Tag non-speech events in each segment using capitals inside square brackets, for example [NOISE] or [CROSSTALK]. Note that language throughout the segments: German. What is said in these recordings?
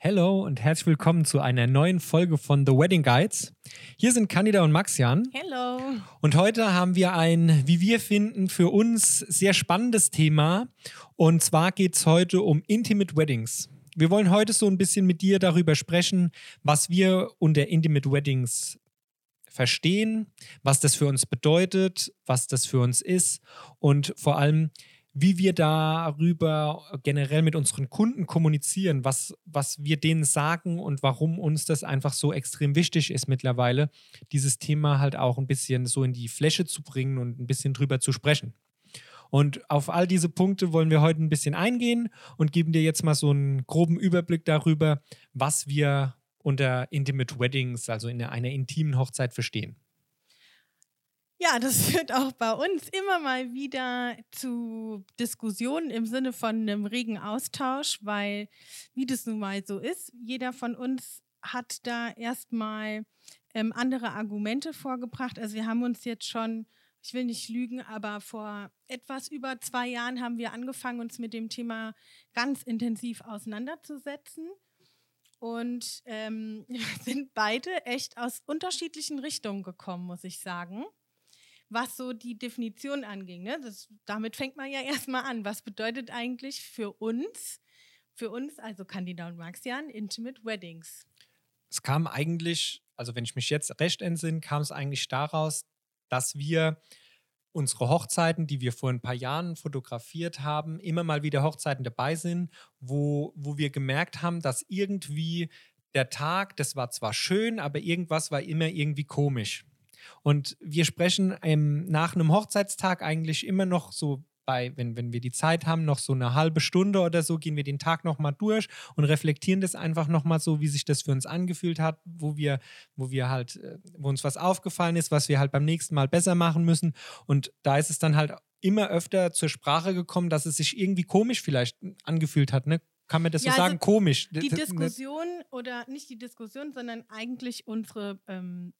Hello und herzlich willkommen zu einer neuen Folge von The Wedding Guides. Hier sind Candida und Maxian. Hello. Und heute haben wir ein, wie wir finden, für uns sehr spannendes Thema. Und zwar geht es heute um Intimate Weddings. Wir wollen heute so ein bisschen mit dir darüber sprechen, was wir unter Intimate Weddings verstehen, was das für uns bedeutet, was das für uns ist und vor allem, wie wir darüber generell mit unseren Kunden kommunizieren, was, was wir denen sagen und warum uns das einfach so extrem wichtig ist mittlerweile, dieses Thema halt auch ein bisschen so in die Fläche zu bringen und ein bisschen drüber zu sprechen. Und auf all diese Punkte wollen wir heute ein bisschen eingehen und geben dir jetzt mal so einen groben Überblick darüber, was wir unter Intimate Weddings, also in einer intimen Hochzeit, verstehen. Ja, das [LAUGHS] führt auch bei uns immer mal wieder zu Diskussionen im Sinne von einem regen Austausch, weil, wie das nun mal so ist, jeder von uns hat da erstmal ähm, andere Argumente vorgebracht. Also wir haben uns jetzt schon, ich will nicht lügen, aber vor etwas über zwei Jahren haben wir angefangen, uns mit dem Thema ganz intensiv auseinanderzusetzen und ähm, [LAUGHS] sind beide echt aus unterschiedlichen Richtungen gekommen, muss ich sagen was so die Definition anging. Ne? Das, damit fängt man ja [LAUGHS] erstmal an. Was bedeutet eigentlich für uns, für uns, also Candida und Maxian, Intimate Weddings? Es kam eigentlich, also wenn ich mich jetzt recht entsinne, kam es eigentlich daraus, dass wir unsere Hochzeiten, die wir vor ein paar Jahren fotografiert haben, immer mal wieder Hochzeiten dabei sind, wo, wo wir gemerkt haben, dass irgendwie der Tag, das war zwar schön, aber irgendwas war immer irgendwie komisch. Und wir sprechen ähm, nach einem Hochzeitstag eigentlich immer noch so bei, wenn, wenn wir die Zeit haben, noch so eine halbe Stunde oder so, gehen wir den Tag nochmal durch und reflektieren das einfach nochmal so, wie sich das für uns angefühlt hat, wo wir, wo wir halt, äh, wo uns was aufgefallen ist, was wir halt beim nächsten Mal besser machen müssen. Und da ist es dann halt immer öfter zur Sprache gekommen, dass es sich irgendwie komisch vielleicht angefühlt hat, ne? Kann man das ja, so sagen? Also komisch. Die Diskussion oder nicht die Diskussion, sondern eigentlich unsere ähm,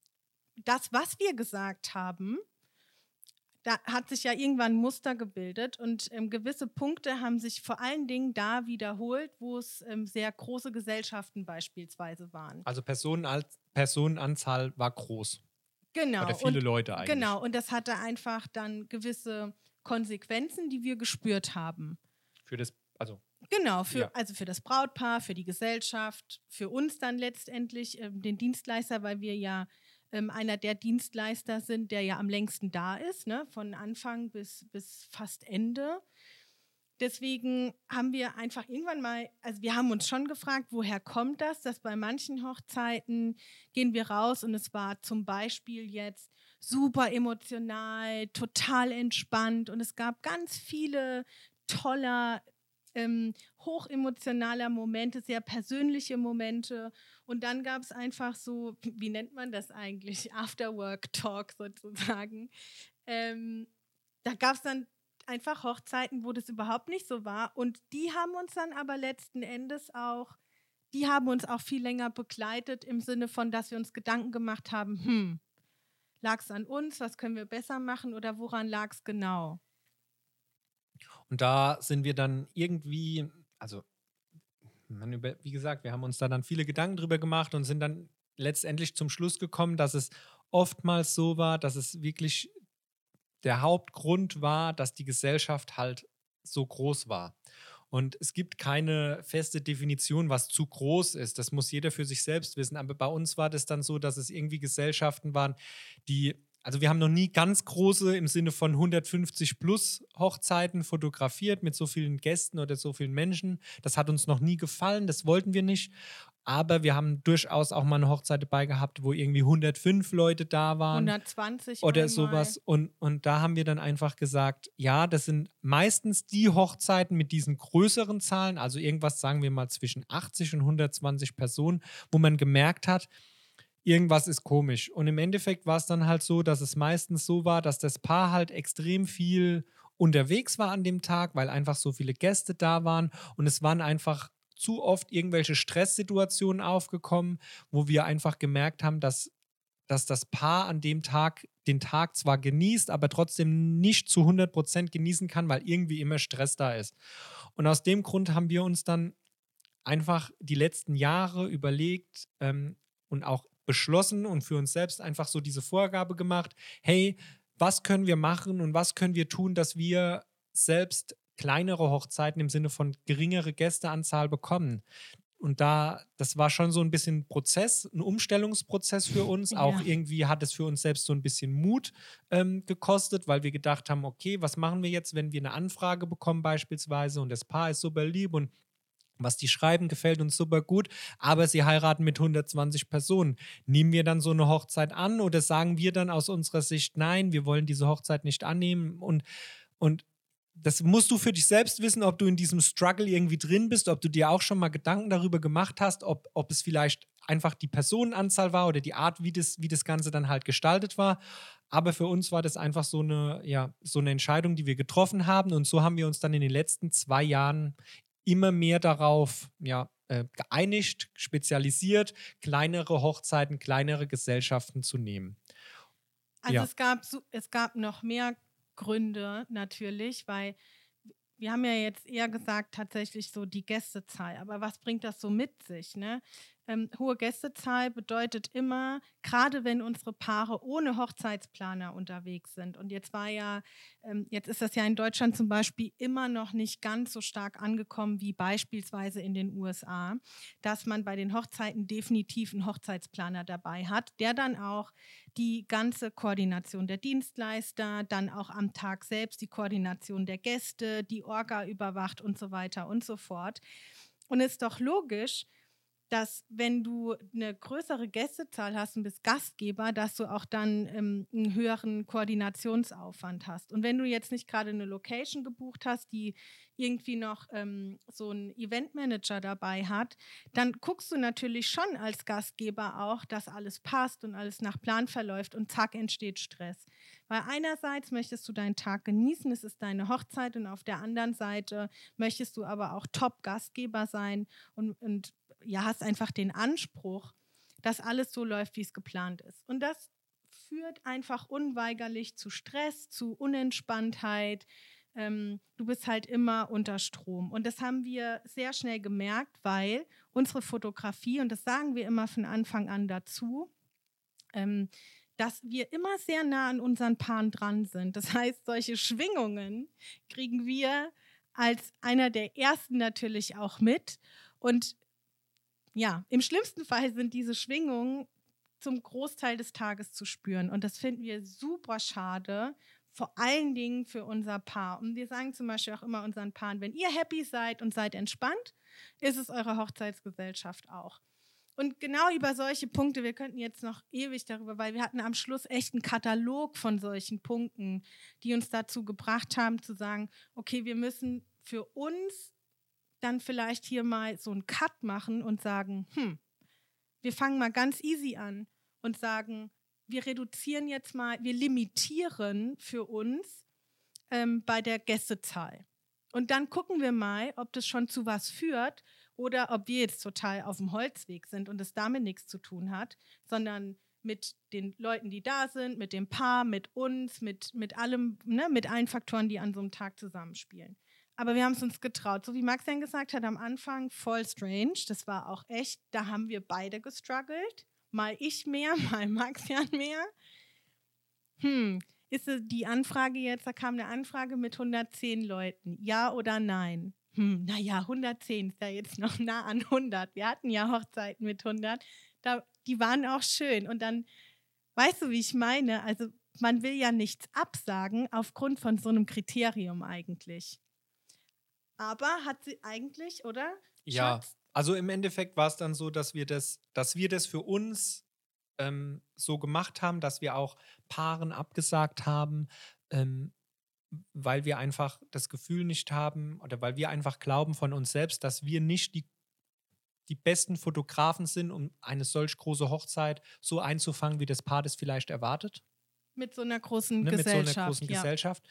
das, was wir gesagt haben, da hat sich ja irgendwann ein Muster gebildet und ähm, gewisse Punkte haben sich vor allen Dingen da wiederholt, wo es ähm, sehr große Gesellschaften beispielsweise waren. Also Personenal Personenanzahl war groß. Genau. Oder viele und, Leute eigentlich. Genau, und das hatte einfach dann gewisse Konsequenzen, die wir gespürt haben. Für das, also Genau, für, ja. also für das Brautpaar, für die Gesellschaft, für uns dann letztendlich, ähm, den Dienstleister, weil wir ja ähm, einer der Dienstleister sind, der ja am längsten da ist, ne? von Anfang bis, bis fast Ende. Deswegen haben wir einfach irgendwann mal, also wir haben uns schon gefragt, woher kommt das, dass bei manchen Hochzeiten gehen wir raus und es war zum Beispiel jetzt super emotional, total entspannt und es gab ganz viele toller, ähm, hochemotionaler Momente, sehr persönliche Momente und dann gab es einfach so, wie nennt man das eigentlich? Afterwork-Talk sozusagen. Ähm, da gab es dann einfach Hochzeiten, wo das überhaupt nicht so war. Und die haben uns dann aber letzten Endes auch, die haben uns auch viel länger begleitet im Sinne von, dass wir uns Gedanken gemacht haben, hm, lag es an uns, was können wir besser machen oder woran lag es genau? Und da sind wir dann irgendwie, also über, wie gesagt, wir haben uns da dann viele Gedanken drüber gemacht und sind dann letztendlich zum Schluss gekommen, dass es oftmals so war, dass es wirklich der Hauptgrund war, dass die Gesellschaft halt so groß war. Und es gibt keine feste Definition, was zu groß ist. Das muss jeder für sich selbst wissen. Aber bei uns war das dann so, dass es irgendwie Gesellschaften waren, die also wir haben noch nie ganz große im Sinne von 150 plus Hochzeiten fotografiert mit so vielen Gästen oder so vielen Menschen. Das hat uns noch nie gefallen, das wollten wir nicht. Aber wir haben durchaus auch mal eine Hochzeit dabei gehabt, wo irgendwie 105 Leute da waren. 120 oder einmal. sowas. Und, und da haben wir dann einfach gesagt, ja, das sind meistens die Hochzeiten mit diesen größeren Zahlen, also irgendwas sagen wir mal zwischen 80 und 120 Personen, wo man gemerkt hat, irgendwas ist komisch. Und im Endeffekt war es dann halt so, dass es meistens so war, dass das Paar halt extrem viel unterwegs war an dem Tag, weil einfach so viele Gäste da waren und es waren einfach zu oft irgendwelche Stresssituationen aufgekommen, wo wir einfach gemerkt haben, dass, dass das Paar an dem Tag den Tag zwar genießt, aber trotzdem nicht zu 100% genießen kann, weil irgendwie immer Stress da ist. Und aus dem Grund haben wir uns dann einfach die letzten Jahre überlegt ähm, und auch beschlossen und für uns selbst einfach so diese Vorgabe gemacht, hey, was können wir machen und was können wir tun, dass wir selbst kleinere Hochzeiten im Sinne von geringere Gästeanzahl bekommen. Und da, das war schon so ein bisschen Prozess, ein Umstellungsprozess für uns. Ja. Auch irgendwie hat es für uns selbst so ein bisschen Mut ähm, gekostet, weil wir gedacht haben, okay, was machen wir jetzt, wenn wir eine Anfrage bekommen beispielsweise und das Paar ist super lieb und was die schreiben, gefällt uns super gut, aber sie heiraten mit 120 Personen. Nehmen wir dann so eine Hochzeit an oder sagen wir dann aus unserer Sicht, nein, wir wollen diese Hochzeit nicht annehmen und, und das musst du für dich selbst wissen, ob du in diesem Struggle irgendwie drin bist, ob du dir auch schon mal Gedanken darüber gemacht hast, ob, ob es vielleicht einfach die Personenanzahl war oder die Art, wie das, wie das Ganze dann halt gestaltet war. Aber für uns war das einfach so eine, ja, so eine Entscheidung, die wir getroffen haben. Und so haben wir uns dann in den letzten zwei Jahren immer mehr darauf ja, äh, geeinigt, spezialisiert, kleinere Hochzeiten, kleinere Gesellschaften zu nehmen. Also ja. es, gab, es gab noch mehr Gründe natürlich, weil wir haben ja jetzt eher gesagt, tatsächlich so die Gästezahl. Aber was bringt das so mit sich? Ne? Ähm, hohe Gästezahl bedeutet immer, gerade wenn unsere Paare ohne Hochzeitsplaner unterwegs sind. Und jetzt war ja, ähm, jetzt ist das ja in Deutschland zum Beispiel immer noch nicht ganz so stark angekommen wie beispielsweise in den USA, dass man bei den Hochzeiten definitiv einen Hochzeitsplaner dabei hat, der dann auch die ganze Koordination der Dienstleister, dann auch am Tag selbst die Koordination der Gäste, die Orga überwacht und so weiter und so fort. Und es ist doch logisch, dass wenn du eine größere Gästezahl hast und bist Gastgeber, dass du auch dann ähm, einen höheren Koordinationsaufwand hast. Und wenn du jetzt nicht gerade eine Location gebucht hast, die irgendwie noch ähm, so einen Eventmanager dabei hat, dann guckst du natürlich schon als Gastgeber auch, dass alles passt und alles nach Plan verläuft und zack entsteht Stress. Weil einerseits möchtest du deinen Tag genießen, es ist deine Hochzeit und auf der anderen Seite möchtest du aber auch Top-Gastgeber sein und, und ja, hast einfach den Anspruch, dass alles so läuft, wie es geplant ist. Und das führt einfach unweigerlich zu Stress, zu Unentspanntheit. Ähm, du bist halt immer unter Strom. Und das haben wir sehr schnell gemerkt, weil unsere Fotografie, und das sagen wir immer von Anfang an dazu, ähm, dass wir immer sehr nah an unseren Paaren dran sind. Das heißt, solche Schwingungen kriegen wir als einer der ersten natürlich auch mit. Und ja, im schlimmsten Fall sind diese Schwingungen zum Großteil des Tages zu spüren. Und das finden wir super schade, vor allen Dingen für unser Paar. Und wir sagen zum Beispiel auch immer unseren Paaren, wenn ihr happy seid und seid entspannt, ist es eure Hochzeitsgesellschaft auch. Und genau über solche Punkte, wir könnten jetzt noch ewig darüber, weil wir hatten am Schluss echt einen Katalog von solchen Punkten, die uns dazu gebracht haben zu sagen, okay, wir müssen für uns dann vielleicht hier mal so einen Cut machen und sagen, hm, wir fangen mal ganz easy an und sagen, wir reduzieren jetzt mal, wir limitieren für uns ähm, bei der Gästezahl. Und dann gucken wir mal, ob das schon zu was führt oder ob wir jetzt total auf dem Holzweg sind und es damit nichts zu tun hat, sondern mit den Leuten, die da sind, mit dem Paar, mit uns, mit, mit allem, ne, mit allen Faktoren, die an so einem Tag zusammenspielen. Aber wir haben es uns getraut. So wie Max dann gesagt hat am Anfang, voll strange. Das war auch echt, da haben wir beide gestruggelt. Mal ich mehr, [LAUGHS] mal Maxian mehr. Hm, ist die Anfrage jetzt, da kam eine Anfrage mit 110 Leuten. Ja oder nein? Hm, naja, 110 ist ja jetzt noch nah an 100. Wir hatten ja Hochzeiten mit 100. Da, die waren auch schön. Und dann, weißt du, wie ich meine? Also, man will ja nichts absagen aufgrund von so einem Kriterium eigentlich. Aber hat sie eigentlich, oder? Ja, Schatz? also im Endeffekt war es dann so, dass wir das, dass wir das für uns ähm, so gemacht haben, dass wir auch Paaren abgesagt haben, ähm, weil wir einfach das Gefühl nicht haben oder weil wir einfach glauben von uns selbst, dass wir nicht die, die besten Fotografen sind, um eine solch große Hochzeit so einzufangen, wie das Paar das vielleicht erwartet. Mit so einer großen ne, Gesellschaft. Mit so einer großen ja. Gesellschaft.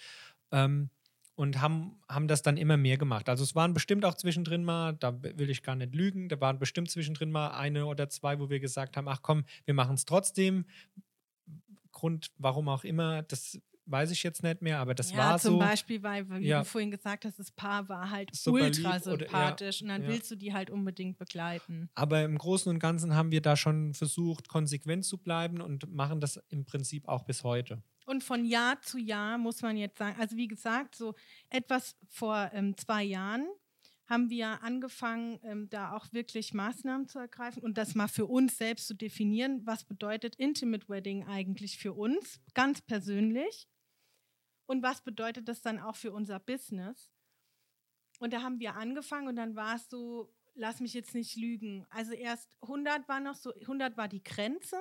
Ähm, und haben, haben das dann immer mehr gemacht. Also es waren bestimmt auch zwischendrin mal, da will ich gar nicht lügen, da waren bestimmt zwischendrin mal eine oder zwei, wo wir gesagt haben, ach komm, wir machen es trotzdem. Grund, warum auch immer, das weiß ich jetzt nicht mehr, aber das ja, war zum so. Beispiel, weil, wie Ja. du vorhin gesagt hast, das Paar war halt Super ultra oder- ja, sympathisch und dann willst du die halt unbedingt begleiten. Aber im Großen und Ganzen haben wir da schon versucht, konsequent zu bleiben und machen das im Prinzip auch bis heute. Und von Jahr zu Jahr muss man jetzt sagen, also wie gesagt, so etwas vor ähm, zwei Jahren haben wir angefangen, ähm, da auch wirklich Maßnahmen zu ergreifen und das mal für uns selbst zu definieren, was bedeutet Intimate Wedding eigentlich für uns, ganz persönlich. Und was bedeutet das dann auch für unser Business? Und da haben wir angefangen und dann war es so, lass mich jetzt nicht lügen. Also erst 100 war noch so, 100 war die Grenze,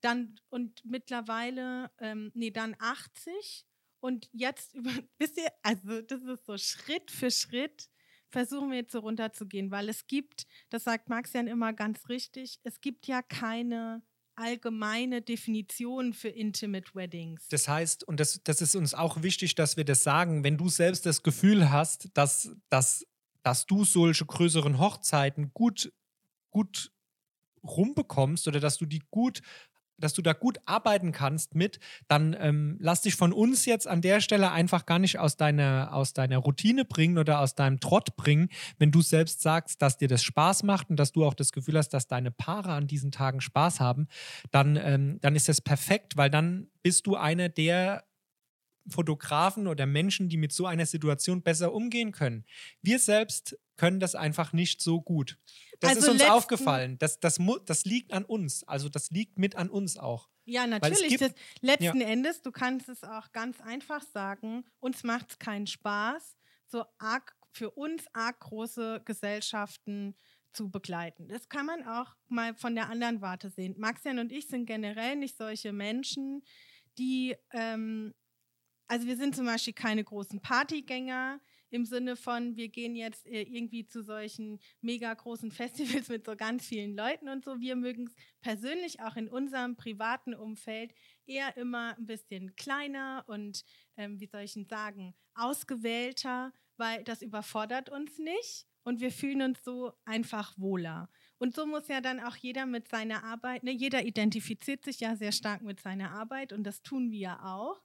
dann und mittlerweile, ähm, nee, dann 80 und jetzt, über, [LAUGHS] wisst ihr, also das ist so Schritt für Schritt versuchen wir jetzt so runterzugehen, weil es gibt, das sagt Maxian immer ganz richtig, es gibt ja keine allgemeine Definition für Intimate Weddings. Das heißt, und das, das ist uns auch wichtig, dass wir das sagen, wenn du selbst das Gefühl hast, dass, dass, dass du solche größeren Hochzeiten gut, gut rumbekommst oder dass du die gut dass du da gut arbeiten kannst mit, dann ähm, lass dich von uns jetzt an der Stelle einfach gar nicht aus deiner, aus deiner Routine bringen oder aus deinem Trott bringen, wenn du selbst sagst, dass dir das Spaß macht und dass du auch das Gefühl hast, dass deine Paare an diesen Tagen Spaß haben, dann, ähm, dann ist das perfekt, weil dann bist du einer der Fotografen oder Menschen, die mit so einer Situation besser umgehen können. Wir selbst können das einfach nicht so gut. Das Also ist uns aufgefallen. Das, das, das liegt an uns. Also das liegt mit an uns auch. Ja, natürlich. gibt- letzten Endes, du kannst es auch ganz einfach sagen, uns macht es keinen Spaß, so arg für uns arg große Gesellschaften zu begleiten. Das kann man auch mal von der anderen Warte sehen. Maxian und ich sind generell nicht solche Menschen, die, ähm, also wir sind zum Beispiel keine großen Partygänger im Sinne von, wir gehen jetzt äh, irgendwie zu solchen mega großen [LAUGHS] Festivals mit so ganz vielen Leuten und so. Wir mögen es persönlich auch in unserem privaten Umfeld eher immer ein bisschen kleiner und, ähm, wie soll ich denn sagen, ausgewählter, weil das überfordert uns nicht und wir fühlen uns so einfach wohler. Und so muss ja dann auch jeder mit seiner Arbeit, ne, jeder identifiziert sich ja sehr stark mit seiner Arbeit und das tun wir ja auch.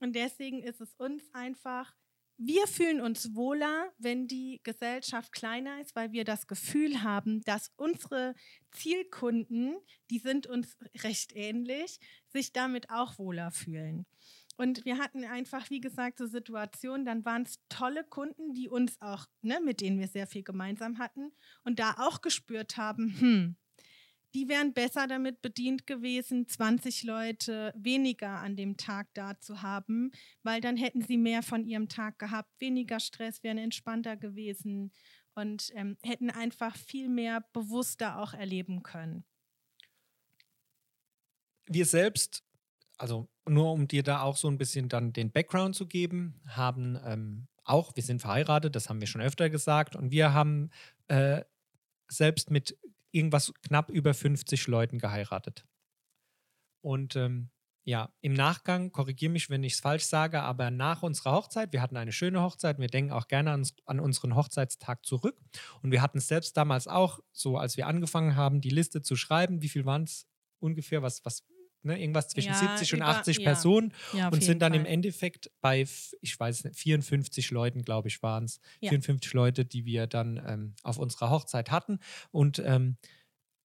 Und deswegen ist es uns einfach, wir fühlen uns wohler, wenn die Gesellschaft kleiner ist, weil wir das Gefühl haben, dass unsere Zielkunden, die sind uns recht ähnlich, sich damit auch wohler fühlen. Und wir hatten einfach, wie gesagt, so Situationen, dann waren es tolle Kunden, die uns auch, ne, mit denen wir sehr viel gemeinsam hatten und da auch gespürt haben, hm, die wären besser damit bedient gewesen, 20 Leute weniger an dem Tag da zu haben, weil dann hätten sie mehr von ihrem Tag gehabt, weniger Stress, wären entspannter gewesen und ähm, hätten einfach viel mehr bewusster auch erleben können. Wir selbst, also nur um dir da auch so ein bisschen dann den Background zu geben, haben ähm, auch, wir sind verheiratet, das haben wir schon öfter gesagt, und wir haben äh, selbst mit irgendwas knapp über 50 Leuten geheiratet. Und ähm, ja, im Nachgang, korrigiere mich, wenn ich es falsch sage, aber nach unserer Hochzeit, wir hatten eine schöne Hochzeit, wir denken auch gerne an, an unseren Hochzeitstag zurück. Und wir hatten es selbst damals auch, so als wir angefangen haben, die Liste zu schreiben, wie viel waren es ungefähr, was, was, ne, irgendwas zwischen Ja, 70 und über- 80 ja. Personen Ja, und sind dann im Fall. Endeffekt bei, ich weiß nicht, 54 Leuten, glaube ich, waren es. Ja. 54 Leute, die wir dann ähm, auf unserer Hochzeit hatten. Und ähm,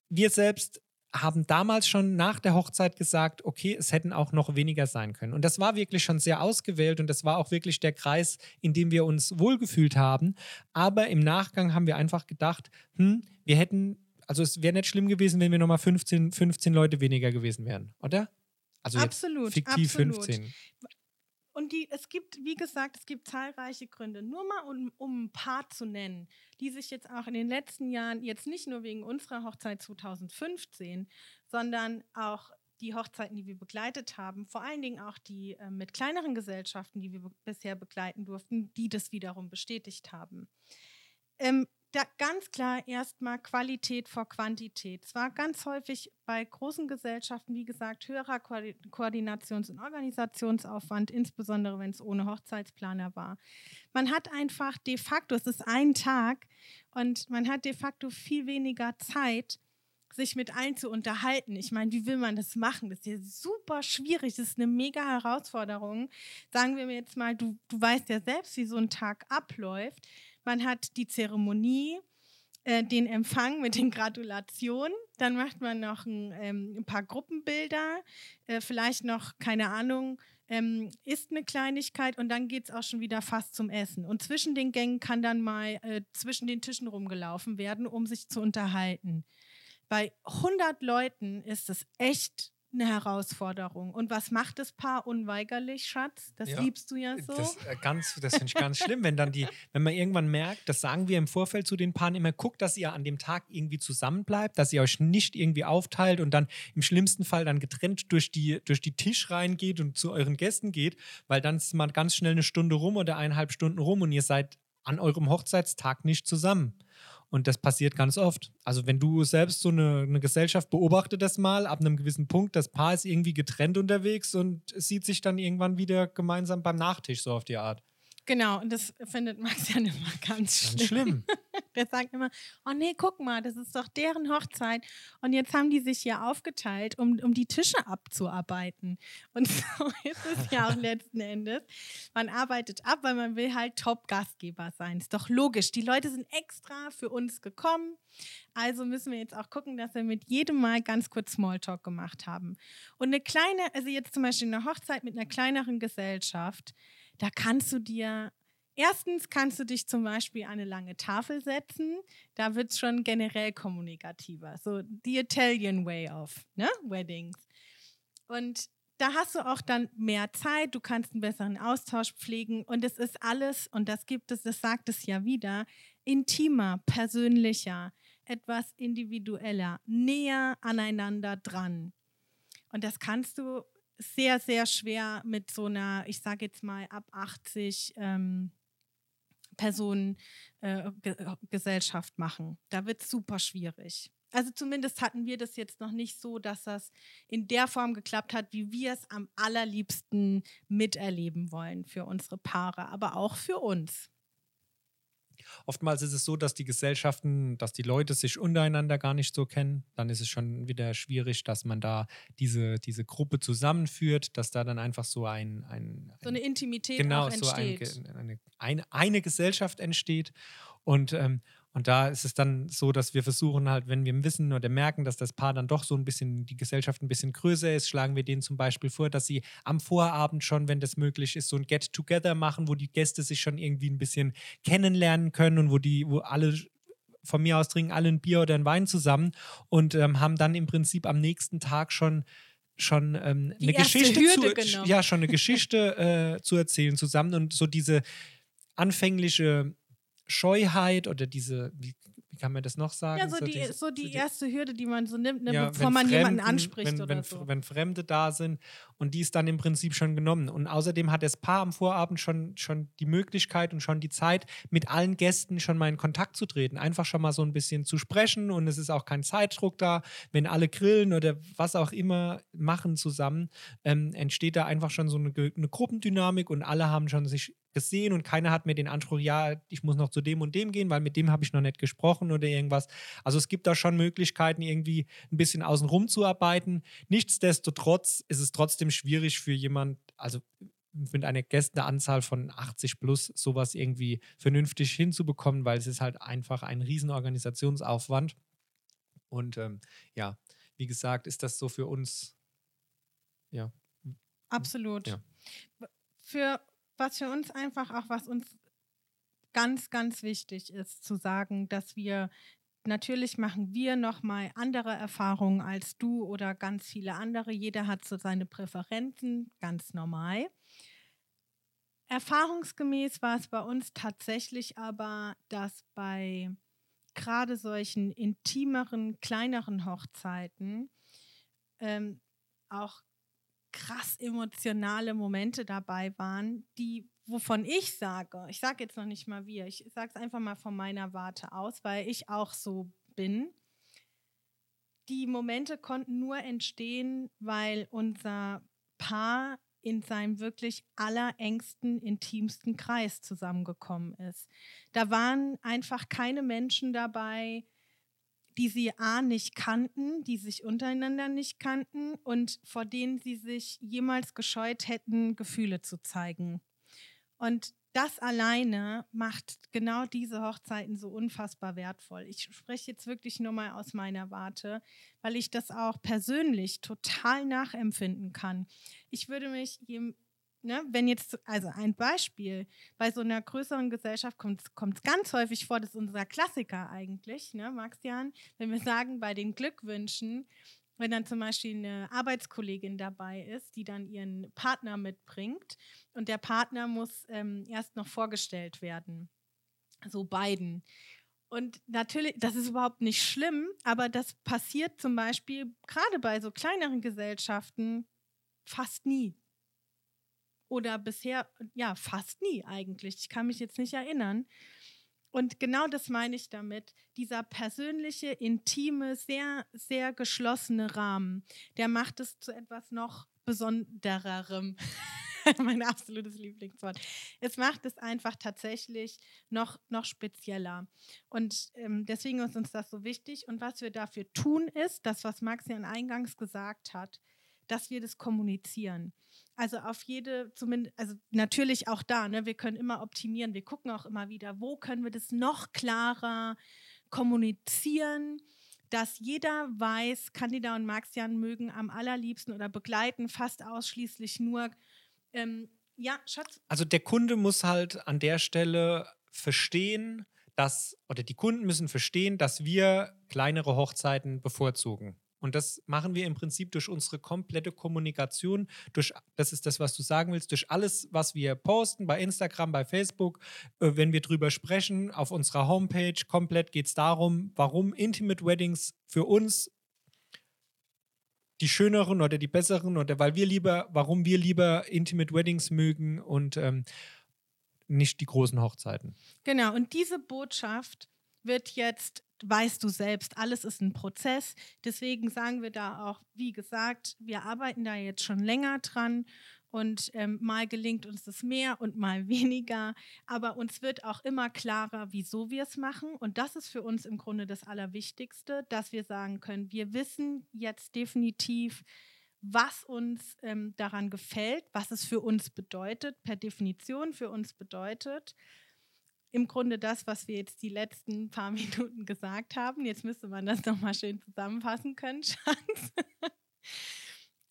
wir selbst haben damals schon nach der Hochzeit gesagt, okay, es hätten auch noch weniger sein können. Und das war wirklich schon sehr ausgewählt und das war auch wirklich der Kreis, in dem wir uns wohlgefühlt haben. Aber im Nachgang haben wir einfach gedacht, hm, wir hätten, also es wäre nicht schlimm gewesen, wenn wir nochmal 15, 15 Leute weniger gewesen wären, oder? Also jetzt Absolut, fiktiv absolut. 15. Und die, es gibt, wie gesagt, es gibt zahlreiche Gründe. Nur mal, um, um ein paar zu nennen, die sich jetzt auch in den letzten Jahren, jetzt nicht nur wegen unserer Hochzeit 2015, sondern auch die Hochzeiten, die wir begleitet haben, vor allen Dingen auch die äh, mit kleineren Gesellschaften, die wir bisher begleiten durften, die das wiederum bestätigt haben. Ähm, da ganz klar erstmal Qualität vor Quantität. Es war ganz häufig bei großen Gesellschaften, wie gesagt, höherer Ko Koordinations- und Organisationsaufwand, insbesondere wenn es ohne Hochzeitsplaner war. Man hat einfach de facto, es ist ein Tag und man hat de facto viel weniger Zeit, sich mit allen zu unterhalten. Ich meine, wie will man das machen? Das ist ja super schwierig. Das ist eine mega Herausforderung. Sagen wir mir jetzt mal, du, du weißt ja selbst, wie so ein Tag abläuft. Man hat die Zeremonie, äh, den Empfang mit den Gratulationen. Dann macht man noch ein, ähm, ein paar Gruppenbilder, äh, vielleicht noch, keine Ahnung, ähm, isst eine Kleinigkeit und dann geht es auch schon wieder fast zum Essen. Und zwischen den Gängen kann dann mal äh, zwischen den Tischen rumgelaufen werden, um sich zu unterhalten. Bei 100 Leuten ist es echt eine Herausforderung. Und was macht das Paar unweigerlich, Schatz? Das ja, liebst du ja so. Das, äh, das finde ich ganz schlimm, wenn dann die, wenn man irgendwann merkt, das sagen wir im Vorfeld zu den Paaren immer, guckt, dass ihr an dem Tag irgendwie zusammenbleibt, dass ihr euch nicht irgendwie aufteilt und dann im schlimmsten Fall dann getrennt durch die, durch die Tisch reingeht und zu euren Gästen geht, weil dann ist man ganz schnell eine Stunde rum oder eineinhalb Stunden rum und ihr seid an eurem Hochzeitstag nicht zusammen. Und das passiert ganz oft. Also wenn du selbst so eine, eine Gesellschaft beobachtet das mal, ab einem gewissen Punkt, das Paar ist irgendwie getrennt unterwegs und sieht sich dann irgendwann wieder gemeinsam beim Nachtisch, so auf die Art. Genau, und das findet Max ja immer ganz schlimm. Ganz schlimm. [LAUGHS] Der sagt immer, oh nee, guck mal, das ist doch deren Hochzeit. Und jetzt haben die sich hier aufgeteilt, um, um die Tische abzuarbeiten. Und [LAUGHS] so ist es ja auch letzten Endes. Man arbeitet ab, weil man will halt Top-Gastgeber sein. Ist doch logisch. Die Leute sind extra für uns gekommen. Also müssen wir jetzt auch gucken, dass wir mit jedem Mal ganz kurz Smalltalk gemacht haben. Und eine kleine, also jetzt zum Beispiel eine Hochzeit mit einer kleineren Gesellschaft, da kannst du dir Erstens kannst du dich zum Beispiel an eine lange Tafel setzen. Da wird es schon generell kommunikativer. So the Italian way of ne? Weddings. Und da hast du auch dann mehr Zeit, du kannst einen besseren Austausch pflegen und es ist alles, und das gibt es, das sagt es ja wieder, intimer, persönlicher, etwas individueller, näher aneinander dran. Und das kannst du sehr, sehr schwer mit so einer, ich sage jetzt mal, ab 80 ähm, Personen äh, Gesellschaft machen. Da wird es super schwierig. Also zumindest hatten wir das jetzt noch nicht so, dass das in der Form geklappt hat, wie wir es am allerliebsten miterleben wollen für unsere Paare, aber auch für uns. Oftmals ist es so, dass die Gesellschaften, dass die Leute sich untereinander gar nicht so kennen. Dann ist es schon wieder schwierig, dass man da diese, diese Gruppe zusammenführt, dass da dann einfach so ein. ein so eine Intimität genau, entsteht. So ein, eine, eine, eine Gesellschaft entsteht. Und, ähm, und da ist es dann so, dass wir versuchen halt, wenn wir wissen oder merken, dass das Paar dann doch so ein bisschen, die Gesellschaft ein bisschen größer ist, schlagen wir denen zum Beispiel vor, dass sie am Vorabend schon, wenn das möglich ist, so ein Get-Together machen, wo die Gäste sich schon irgendwie ein bisschen kennenlernen können und wo die, wo alle von mir aus trinken alle ein Bier oder ein Wein zusammen und ähm, haben dann im Prinzip am nächsten Tag schon schon ähm, eine Geschichte zu, ja schon eine Geschichte äh, zu erzählen zusammen und so diese anfängliche Scheuheit oder diese, wie, wie kann man das noch sagen? Ja, so, so die, diese, so die erste Hürde, die man so nimmt, ne, ja, bevor man Fremden, jemanden anspricht wenn, oder wenn, so. Wenn Fremde da sind und die ist dann im Prinzip schon genommen. Und außerdem hat das Paar am Vorabend schon, schon die Möglichkeit und schon die Zeit, mit allen Gästen schon mal in Kontakt zu treten, einfach schon mal so ein bisschen zu sprechen und es ist auch kein Zeitdruck da. Wenn alle grillen oder was auch immer machen zusammen, ähm, entsteht da einfach schon so eine, eine Gruppendynamik und alle haben schon sich gesehen und keiner hat mir den Anspruch, ja, ich muss noch zu dem und dem gehen, weil mit dem habe ich noch nicht gesprochen oder irgendwas. Also es gibt da schon Möglichkeiten, irgendwie ein bisschen außenrum zu arbeiten. Nichtsdestotrotz ist es trotzdem schwierig für jemand, also mit einer Gästeanzahl von 80 plus sowas irgendwie vernünftig hinzubekommen, weil es ist halt einfach ein Riesenorganisationsaufwand. Und ähm, ja, wie gesagt, ist das so für uns, ja. Absolut. Ja. Für was für uns einfach auch, was uns ganz, ganz wichtig ist, zu sagen, dass wir natürlich machen wir nochmal andere Erfahrungen als du oder ganz viele andere. Jeder hat so seine Präferenzen, ganz normal. Erfahrungsgemäß war es bei uns tatsächlich aber, dass bei gerade solchen intimeren, kleineren Hochzeiten ähm, auch krass emotionale Momente dabei waren, die, wovon ich sage, ich sage jetzt noch nicht mal wir, ich sage es einfach mal von meiner Warte aus, weil ich auch so bin. Die Momente konnten nur entstehen, weil unser Paar in seinem wirklich allerengsten, intimsten Kreis zusammengekommen ist. Da waren einfach keine Menschen dabei, die sie A nicht kannten, die sich untereinander nicht kannten und vor denen sie sich jemals gescheut hätten, Gefühle zu zeigen. Und das alleine macht genau diese Hochzeiten so unfassbar wertvoll. Ich spreche jetzt wirklich nur mal aus meiner Warte, weil ich das auch persönlich total nachempfinden kann. Ich würde mich, ne, wenn jetzt, also ein Beispiel, bei so einer größeren Gesellschaft kommt es ganz häufig vor, das ist unser Klassiker eigentlich, ne, Maxian, wenn wir sagen, bei den Glückwünschen, wenn dann zum Beispiel eine Arbeitskollegin dabei ist, die dann ihren Partner mitbringt und der Partner muss ähm, erst noch vorgestellt werden. So beiden. Und natürlich, das ist überhaupt nicht schlimm, aber das passiert zum Beispiel gerade bei so kleineren Gesellschaften fast nie. Oder bisher, ja, fast nie eigentlich. Ich kann mich jetzt nicht erinnern. Und genau das meine ich damit. Dieser persönliche, intime, sehr, sehr geschlossene Rahmen, der macht es zu etwas noch Besondererem. [LAUGHS] mein absolutes Lieblingswort. Es macht es einfach tatsächlich noch, noch spezieller. Und ähm, deswegen ist uns das so wichtig. Und was wir dafür tun, ist, das, was Max ja eingangs gesagt hat, dass wir das kommunizieren. Also auf jede, zumindest, also natürlich auch da, ne, wir können immer optimieren, wir gucken auch immer wieder, wo können wir das noch klarer kommunizieren, dass jeder weiß, Candida und Maxian mögen am allerliebsten oder begleiten fast ausschließlich nur, ähm, ja, Schatz. Also der Kunde muss halt an der Stelle verstehen, dass, oder die Kunden müssen verstehen, dass wir kleinere Hochzeiten bevorzugen. Und das machen wir im Prinzip durch unsere komplette Kommunikation, durch, das ist das, was du sagen willst, durch alles, was wir posten bei Instagram, bei Facebook, äh, wenn wir drüber sprechen, auf unserer Homepage, komplett geht es darum, warum Intimate Weddings für uns die schöneren oder die besseren oder weil wir lieber, warum wir lieber Intimate Weddings mögen und ähm, nicht die großen Hochzeiten. Genau, und diese Botschaft wird jetzt weißt du selbst, alles ist ein Prozess. Deswegen sagen wir da auch, wie gesagt, wir arbeiten da jetzt schon länger dran und ähm, mal gelingt uns das mehr und mal [LAUGHS] weniger. Aber uns wird auch immer klarer, wieso wir es machen. Und das ist für uns im Grunde das Allerwichtigste, dass wir sagen können, wir wissen jetzt definitiv, was uns ähm, daran gefällt, was es für uns bedeutet, per Definition für uns bedeutet im Grunde das, was wir jetzt die letzten paar [LAUGHS] Minuten gesagt haben. Jetzt müsste man das nochmal schön zusammenfassen können, [LAUGHS] Schatz.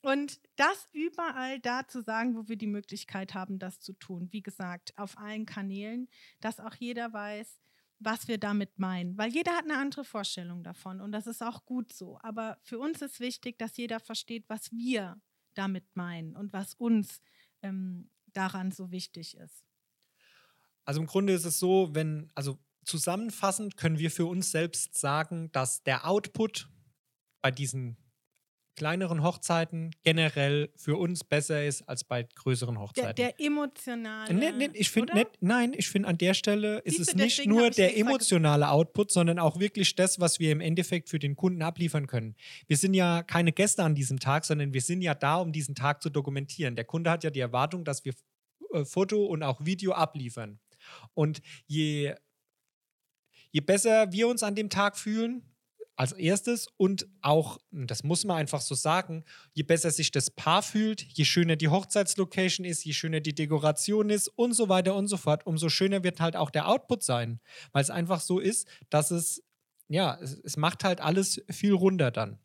Und das überall da zu sagen, wo wir die Möglichkeit haben, das zu tun. Wie gesagt, auf allen Kanälen, dass auch jeder weiß, was wir damit meinen. Weil jeder hat eine andere Vorstellung davon und das ist auch gut so. Aber für uns ist wichtig, dass jeder versteht, was wir damit meinen und was uns ähm, daran so wichtig ist. Also im Grunde ist es so, wenn, also zusammenfassend können wir für uns selbst sagen, dass der Output bei diesen kleineren Hochzeiten generell für uns besser ist als bei größeren Hochzeiten. Der, der emotionale. Nee, nee, ich find, nee, nein, ich finde an der Stelle ist es nicht nur der emotionale Output, sondern auch wirklich das, was wir im Endeffekt für den Kunden abliefern können. Wir sind ja keine Gäste an diesem Tag, sondern wir sind ja da, um diesen Tag zu dokumentieren. Der Kunde hat ja die Erwartung, dass wir äh, Foto und auch Video abliefern. Und je, je besser wir uns an dem Tag fühlen, als erstes und auch, das muss man einfach so sagen, je besser sich das Paar fühlt, je schöner die Hochzeitslocation ist, je schöner die Dekoration ist und so weiter und so fort, umso schöner wird halt auch der Output sein, weil es einfach so ist, dass es, ja, es, es macht halt alles viel runder dann.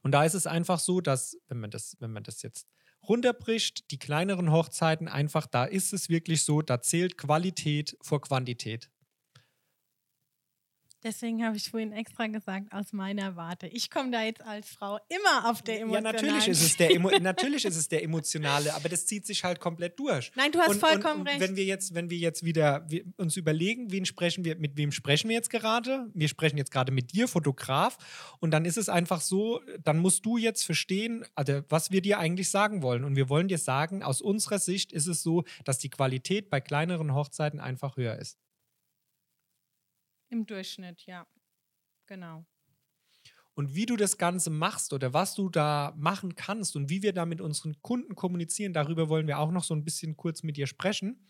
Und da ist es einfach so, dass, wenn man das, wenn man das jetzt runterbricht, die kleineren Hochzeiten einfach, da ist es wirklich so, da zählt Qualität vor Quantität. Deswegen habe ich vorhin extra gesagt, aus meiner Warte. Ich komme da jetzt als Frau immer auf der emotionale. Ja, natürlich ist, es der Emo [LAUGHS] natürlich ist es der emotionale, aber das zieht sich halt komplett durch. Nein, du hast und, vollkommen und, recht. Wenn wir jetzt, wenn wir jetzt wieder uns überlegen, wen sprechen wir, mit wem sprechen wir jetzt gerade? Wir sprechen jetzt gerade mit dir, Fotograf. Und dann ist es einfach so, dann musst du jetzt verstehen, also was wir dir eigentlich sagen wollen. Und wir wollen dir sagen, aus unserer Sicht ist es so, dass die Qualität bei kleineren Hochzeiten einfach höher ist. Im Durchschnitt, ja. Genau. Und wie du das Ganze machst oder was du da machen kannst und wie wir da mit unseren Kunden kommunizieren, darüber wollen wir auch noch so ein bisschen kurz mit dir sprechen.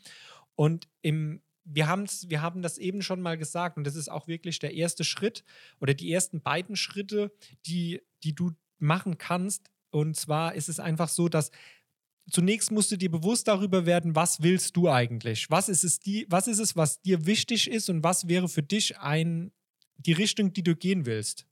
Und im wir, wir haben das eben schon mal gesagt und das ist auch wirklich der erste Schritt oder die ersten beiden Schritte, die, die du machen kannst. Und zwar ist es einfach so, dass zunächst musst du dir bewusst darüber werden, was willst du eigentlich? Was ist es, die, was, ist es was dir wichtig ist und was wäre für dich ein, die Richtung, die du gehen willst?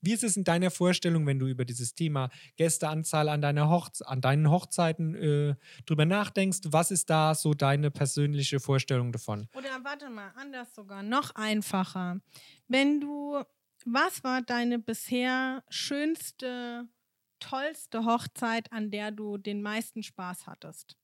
Wie ist es in deiner Vorstellung, wenn du über dieses Thema Gästeanzahl an, deiner Hochze an deinen Hochzeiten äh, drüber nachdenkst? Was ist da so deine persönliche Vorstellung davon? Oder warte mal, anders sogar, noch einfacher. Wenn du, was war deine bisher schönste, tollste Hochzeit, an der du den meisten Spaß hattest?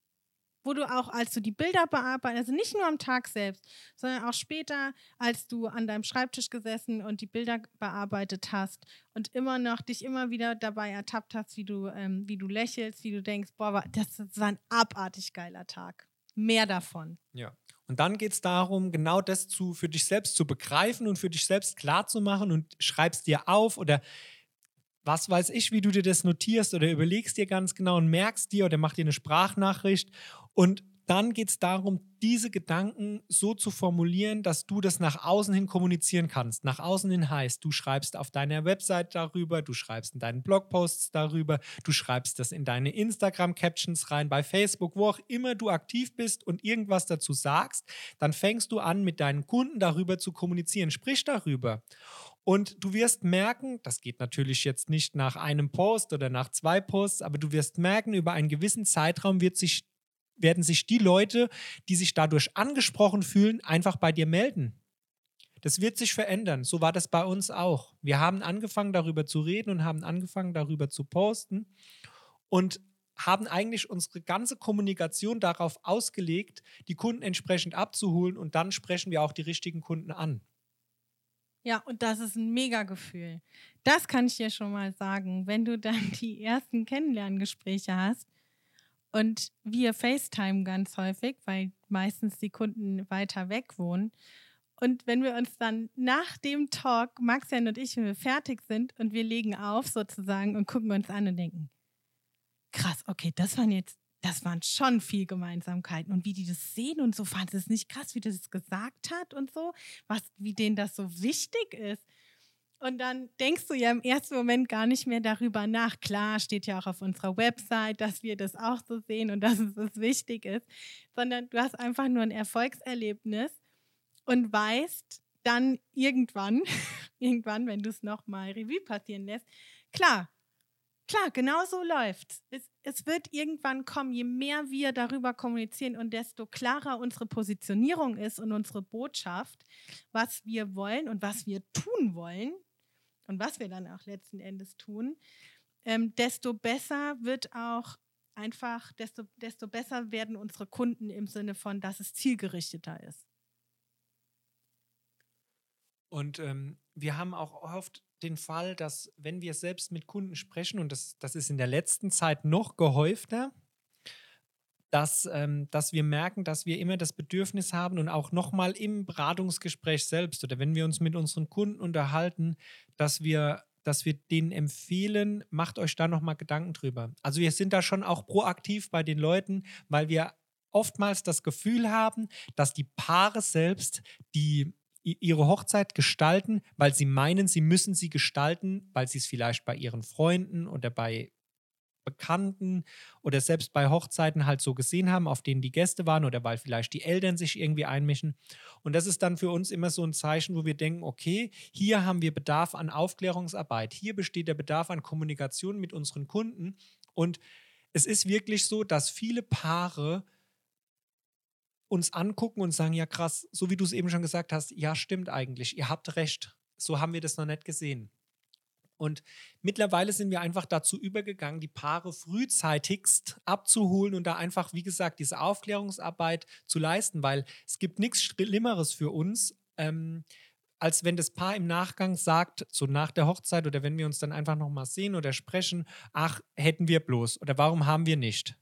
wo du auch, als du die Bilder bearbeitest, also nicht nur am Tag selbst, sondern auch später, als du an deinem Schreibtisch gesessen und die Bilder bearbeitet hast und immer noch dich immer wieder dabei ertappt hast, wie du, ähm, wie du lächelst, wie du denkst, boah, das, das war ein abartig geiler Tag. Mehr davon. Ja. Und dann geht es darum, genau das zu, für dich selbst zu begreifen und für dich selbst klar zu machen und schreibst dir auf oder was weiß ich, wie du dir das notierst oder überlegst dir ganz genau und merkst dir oder mach dir eine Sprachnachricht und dann geht es darum, diese Gedanken so zu formulieren, dass du das nach außen hin kommunizieren kannst. Nach außen hin heißt, du schreibst auf deiner Website darüber, du schreibst in deinen Blogposts darüber, du schreibst das in deine Instagram-Captions rein, bei Facebook, wo auch immer du aktiv bist und irgendwas dazu sagst, dann fängst du an, mit deinen Kunden darüber zu kommunizieren. Sprich darüber. Und du wirst merken, das geht natürlich jetzt nicht nach einem Post oder nach zwei Posts, aber du wirst merken, über einen gewissen Zeitraum wird sich werden sich die Leute, die sich dadurch angesprochen fühlen, einfach bei dir melden. Das wird sich verändern. So war das bei uns auch. Wir haben angefangen darüber zu reden und haben angefangen darüber zu posten und haben eigentlich unsere ganze Kommunikation darauf ausgelegt, die Kunden entsprechend abzuholen und dann sprechen wir auch die richtigen Kunden an. Ja, und das ist ein Mega-Gefühl. Das kann ich dir schon mal sagen. Wenn du dann [LAUGHS] die ersten Kennenlerngespräche hast, und wir FaceTime ganz häufig, weil meistens die Kunden weiter weg wohnen. Und wenn wir uns dann nach dem Talk, Maxian und ich, wenn wir fertig sind und wir legen auf sozusagen und gucken uns an und denken, krass, okay, das waren jetzt, das waren schon viel Gemeinsamkeiten. Und wie die das sehen und so, fand es nicht krass, wie das gesagt hat und so, was, wie denen das so wichtig ist. Und dann denkst du ja im ersten Moment gar nicht mehr darüber nach. Klar, steht ja auch auf unserer Website, dass wir das auch so sehen und dass es das wichtig ist, sondern du hast einfach nur ein Erfolgserlebnis und weißt dann irgendwann, [LAUGHS] irgendwann, wenn du es nochmal Revue passieren lässt, klar, klar, genau so läuft es. Es wird irgendwann kommen, je mehr wir darüber kommunizieren und desto klarer unsere Positionierung ist und unsere Botschaft, was wir wollen und was wir tun wollen, und was wir dann auch letzten Endes tun, ähm, desto besser wird auch einfach, desto, desto besser werden unsere Kunden im Sinne von, dass es zielgerichteter ist. Und ähm, wir haben auch oft den Fall, dass wenn wir selbst mit Kunden sprechen, und das, das ist in der letzten Zeit noch gehäufter, dass, ähm, dass wir merken, dass wir immer das Bedürfnis haben und auch nochmal im Beratungsgespräch selbst oder wenn wir uns mit unseren Kunden unterhalten, dass wir, dass wir denen empfehlen, macht euch da nochmal Gedanken drüber. Also wir sind da schon auch proaktiv bei den Leuten, weil wir oftmals das Gefühl haben, dass die Paare selbst die ihre Hochzeit gestalten, weil sie meinen, sie müssen sie gestalten, weil sie es vielleicht bei ihren Freunden oder bei Bekannten oder selbst bei Hochzeiten halt so gesehen haben, auf denen die Gäste waren oder weil vielleicht die Eltern sich irgendwie einmischen. Und das ist dann für uns immer so ein Zeichen, wo wir denken, okay, hier haben wir Bedarf an Aufklärungsarbeit, hier besteht der Bedarf an Kommunikation mit unseren Kunden. Und es ist wirklich so, dass viele Paare uns angucken und sagen, ja krass, so wie du es eben schon gesagt hast, ja stimmt eigentlich, ihr habt recht, so haben wir das noch nicht gesehen. Und mittlerweile sind wir einfach dazu übergegangen, die Paare frühzeitigst abzuholen und da einfach, wie gesagt, diese Aufklärungsarbeit zu leisten, weil es gibt nichts Schlimmeres für uns, ähm, als wenn das Paar im Nachgang sagt, so nach der Hochzeit oder wenn wir uns dann einfach nochmal sehen oder sprechen, ach, hätten wir bloß oder warum haben wir nicht?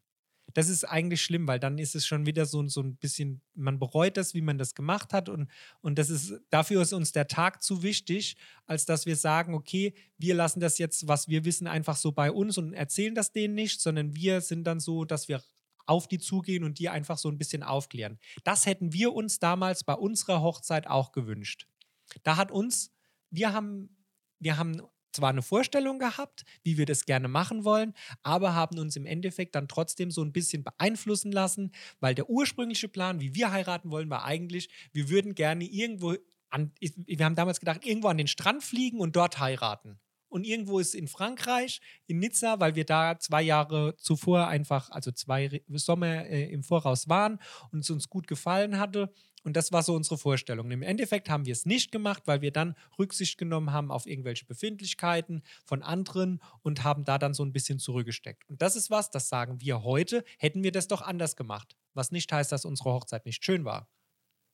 Das ist eigentlich schlimm, weil dann ist es schon wieder so, so ein bisschen, man bereut das, wie man das gemacht hat und, und das ist, dafür ist uns der Tag zu wichtig, als dass wir sagen, okay, wir lassen das jetzt, was wir wissen, einfach so bei uns und erzählen das denen nicht, sondern wir sind dann so, dass wir auf die zugehen und die einfach so ein bisschen aufklären. Das hätten wir uns damals bei unserer Hochzeit auch gewünscht. Da hat uns, wir haben, wir haben zwar eine Vorstellung gehabt, wie wir das gerne machen wollen, aber haben uns im Endeffekt dann trotzdem so ein bisschen beeinflussen lassen, weil der ursprüngliche Plan, wie wir heiraten wollen, war eigentlich, wir würden gerne irgendwo an, wir haben damals gedacht, irgendwo an den Strand fliegen und dort heiraten und irgendwo ist in Frankreich, in Nizza, weil wir da zwei Jahre zuvor einfach, also zwei Sommer äh, im Voraus waren und es uns gut gefallen hatte. Und das war so unsere Vorstellung. Im Endeffekt haben wir es nicht gemacht, weil wir dann Rücksicht genommen haben auf irgendwelche Befindlichkeiten von anderen und haben da dann so ein bisschen zurückgesteckt. Und das ist was, das sagen wir heute, hätten wir das doch anders gemacht. Was nicht heißt, dass unsere Hochzeit nicht schön war.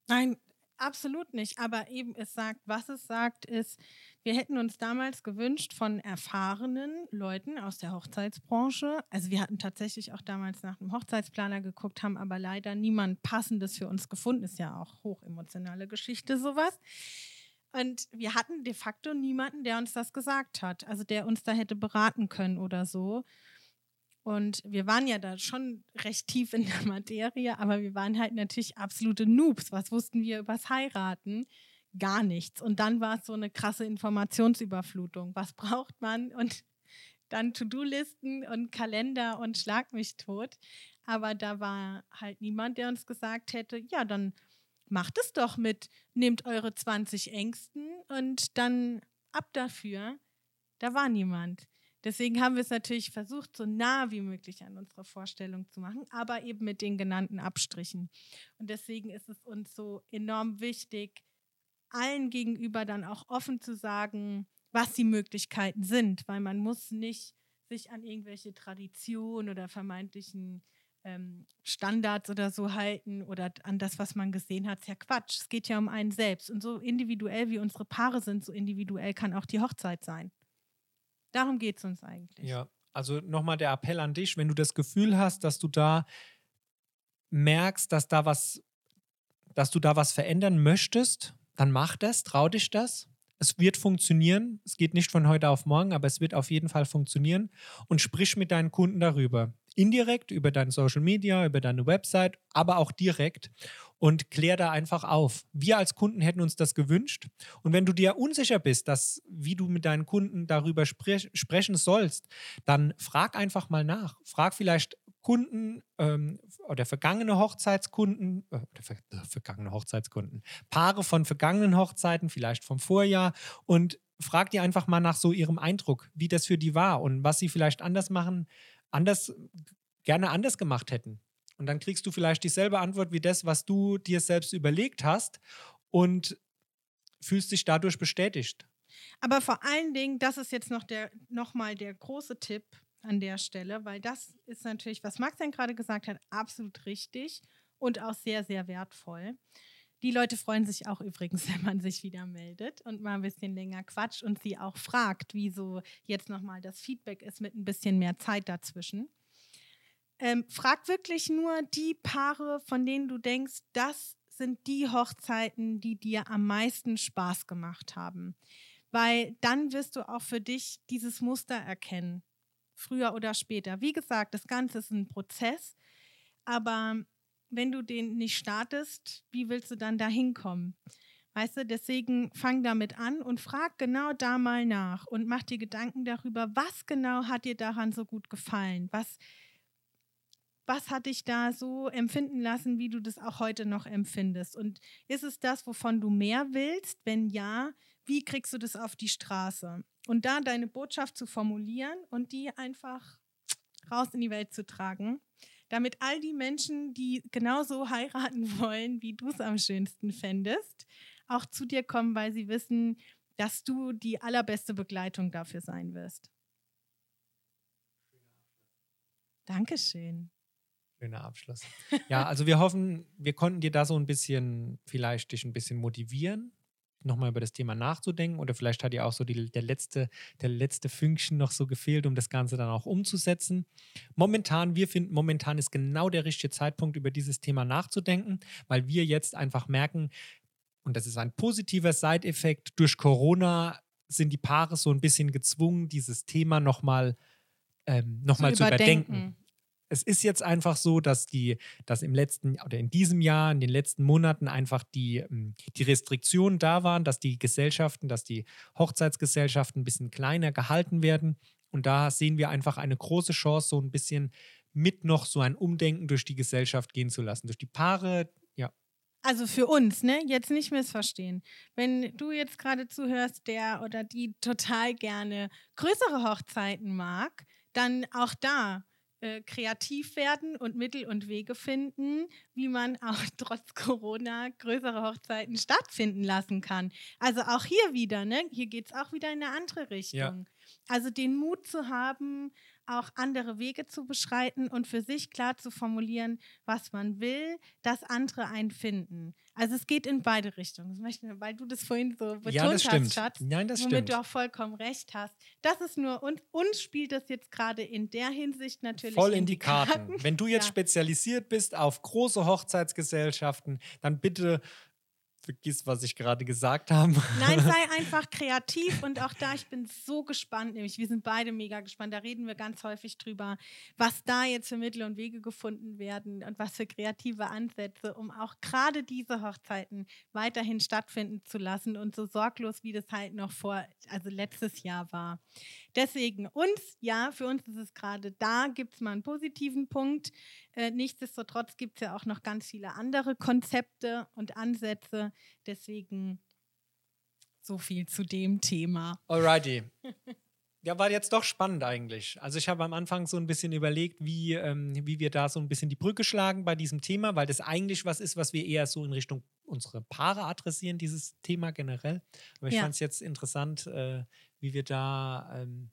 Nein, Absolut nicht. Aber eben, es sagt, was es sagt, ist, wir hätten uns damals gewünscht von erfahrenen Leuten aus der Hochzeitsbranche. Also wir hatten tatsächlich auch damals nach einem Hochzeitsplaner geguckt, haben aber leider niemand Passendes für uns gefunden. Ist ja auch hochemotionale Geschichte, sowas. Und wir hatten de facto niemanden, der uns das gesagt hat, also der uns da hätte beraten können oder so. Und wir waren ja da schon recht tief in der Materie, aber wir waren halt natürlich absolute Noobs. Was wussten wir übers Heiraten? Gar nichts. Und dann war es so eine krasse Informationsüberflutung. Was braucht man? Und dann To-Do-Listen und Kalender und Schlag mich tot. Aber da war halt niemand, der uns gesagt hätte, ja, dann macht es doch mit, nehmt eure 20 Ängsten und dann ab dafür. Da war niemand. Deswegen haben wir es natürlich versucht, so nah wie möglich an unsere Vorstellung zu machen, aber eben mit den genannten Abstrichen. Und deswegen ist es uns so enorm wichtig, allen gegenüber dann auch offen zu sagen, was die Möglichkeiten sind, weil man muss nicht sich an irgendwelche Traditionen oder vermeintlichen ähm, Standards oder so halten oder an das, was man gesehen hat. ist ja Quatsch. Es geht ja um einen selbst. Und so individuell wie unsere Paare sind, so individuell kann auch die Hochzeit sein. Darum geht es uns eigentlich. Ja, also nochmal der Appell an dich, wenn du das Gefühl hast, dass du da merkst, dass da was, dass du da was verändern möchtest, dann mach das, trau dich das. Es wird funktionieren. Es geht nicht von heute auf morgen, aber es wird auf jeden Fall funktionieren. Und sprich mit deinen Kunden darüber. Indirekt über deine Social Media, über deine Website, aber auch direkt und klär da einfach auf. Wir als Kunden hätten uns das gewünscht. Und wenn du dir unsicher bist, dass, wie du mit deinen Kunden darüber spre sprechen sollst, dann frag einfach mal nach. Frag vielleicht Kunden ähm, oder vergangene Hochzeitskunden, äh, oder ver äh, vergangene Hochzeitskunden, Paare von vergangenen Hochzeiten, vielleicht vom Vorjahr und frag dir einfach mal nach so ihrem Eindruck, wie das für die war und was sie vielleicht anders machen, anders, gerne anders gemacht hätten. Und dann kriegst du vielleicht dieselbe Antwort wie das, was du dir selbst überlegt hast und fühlst dich dadurch bestätigt. Aber vor allen Dingen, das ist jetzt noch, der, noch mal der große Tipp an der Stelle, weil das ist natürlich, was Max dann gerade gesagt hat, absolut richtig und auch sehr, sehr wertvoll. Die Leute freuen sich auch übrigens, [LAUGHS] wenn man sich wieder meldet und mal ein bisschen länger quatscht und sie auch fragt, wieso jetzt nochmal das Feedback ist mit ein bisschen mehr Zeit dazwischen. Ähm, frag wirklich nur die Paare, von denen du denkst, das sind die Hochzeiten, die dir am meisten Spaß gemacht haben. Weil dann wirst du auch für dich dieses Muster erkennen, früher oder später. Wie gesagt, das Ganze ist ein Prozess, aber wenn du den nicht startest, wie willst du dann da hinkommen? Weißt du, deswegen fang damit an und frag genau da mal nach und mach dir Gedanken darüber, was genau hat dir daran so gut gefallen? Was, was hat dich da so empfinden lassen, wie du das auch heute noch empfindest? Und ist es das, wovon du mehr willst? Wenn ja, wie kriegst du das auf die Straße? Und da deine Botschaft zu formulieren und die einfach raus in die Welt zu tragen, damit all die Menschen, die genauso heiraten [LAUGHS] wollen, wie du es am schönsten fändest, auch zu dir kommen, weil sie wissen, dass du die allerbeste Begleitung dafür sein wirst. Dankeschön. Schöner Abschluss. Ja, also wir hoffen, wir konnten dir da so ein bisschen, vielleicht dich ein bisschen motivieren, nochmal über das Thema nachzudenken oder vielleicht hat dir auch so die, der, letzte, der letzte Fünkchen noch so gefehlt, um das Ganze dann auch umzusetzen. Momentan, wir finden, momentan ist genau der richtige Zeitpunkt, über dieses Thema nachzudenken, weil wir jetzt einfach merken, und das ist ein positiver Side-Effekt, durch Corona sind die Paare so ein bisschen gezwungen, dieses Thema nochmal ähm, noch zu, zu überdenken es ist jetzt einfach so, dass die, dass im letzten oder in diesem Jahr, in den letzten Monaten einfach die, ähm, die Restriktionen da waren, dass die Gesellschaften, dass die Hochzeitsgesellschaften ein bisschen kleiner gehalten werden. Und da sehen wir einfach eine große Chance, so ein bisschen mit noch so ein Umdenken durch die Gesellschaft gehen zu lassen. Durch die Paare, ja. Also für uns, ne? Jetzt nicht missverstehen. Wenn du jetzt gerade zuhörst, der oder die total gerne größere Hochzeiten mag, dann auch da äh, kreativ werden und Mittel und Wege finden, wie man [LAUGHS] auch trotz Corona größere Hochzeiten stattfinden lassen kann. Also auch hier wieder, ne? Hier geht es auch wieder in eine andere Richtung. Ja. Also den Mut zu haben, auch andere Wege zu beschreiten und für sich klar zu formulieren, was man will, dass andere einen finden. Also es geht in beide Richtungen. Weil du das vorhin so betont ja, das hast, Schatz, Nein, das womit stimmt. du auch vollkommen recht hast. Das ist nur, und uns spielt das jetzt gerade in der Hinsicht natürlich voll in die Karten. Karten. Wenn du jetzt ja. spezialisiert bist auf große Hochzeitsgesellschaften, dann bitte vergiss, was ich gerade gesagt habe. Nein, sei [LAUGHS] einfach kreativ und auch da, ich bin so gespannt, nämlich wir sind beide mega gespannt, da reden wir ganz häufig drüber, was da jetzt für Mittel und Wege gefunden werden und was für kreative Ansätze, um auch gerade diese Hochzeiten weiterhin stattfinden zu lassen und so sorglos, wie das halt noch vor, also letztes Jahr war. Deswegen uns, ja, für uns ist es gerade da, gibt es mal einen positiven Punkt. Äh, nichtsdestotrotz gibt es ja auch noch ganz viele andere Konzepte und Ansätze. Deswegen so viel zu dem Thema. Alrighty. [LAUGHS] Ja, war jetzt doch spannend eigentlich. Also ich habe am Anfang so ein bisschen überlegt, wie, ähm, wie wir da so ein bisschen die Brücke schlagen bei diesem Thema, weil das eigentlich was ist, was wir eher so in Richtung unsere Paare adressieren, dieses Thema generell. Aber ich ja. fand es jetzt interessant, äh, wie wir da ähm,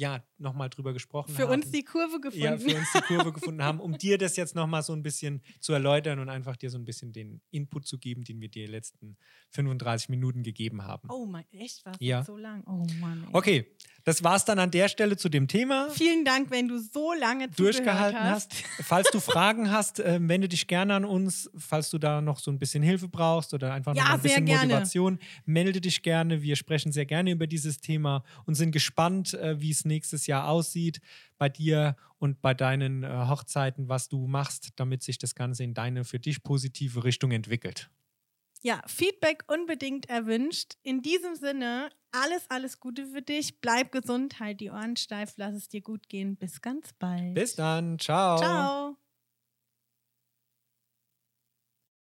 ja nochmal drüber gesprochen für haben. Für uns die Kurve gefunden. Ja, für uns die Kurve gefunden haben, um dir das jetzt nochmal so ein bisschen zu erläutern und einfach dir so ein bisschen den Input zu geben, den wir dir die letzten 35 Minuten gegeben haben. Oh mein, echt? War ja. so lang? Oh Mann. Ey. Okay, das war es dann an der Stelle zu dem Thema. Vielen Dank, wenn du so lange durchgehalten hast. hast. Falls du Fragen hast, äh, wende dich gerne an uns. Falls du da noch so ein bisschen Hilfe brauchst oder einfach ja, noch ein bisschen gerne. Motivation, melde dich gerne. Wir sprechen sehr gerne über dieses Thema und sind gespannt, äh, wie es nächstes Jahr aussieht bei dir und bei deinen äh, Hochzeiten, was du machst, damit sich das Ganze in deine für dich positive Richtung entwickelt. Ja, Feedback unbedingt erwünscht. In diesem Sinne, alles, alles Gute für dich. Bleib gesund, halt die Ohren steif, lass es dir gut gehen. Bis ganz bald. Bis dann. Ciao. Ciao.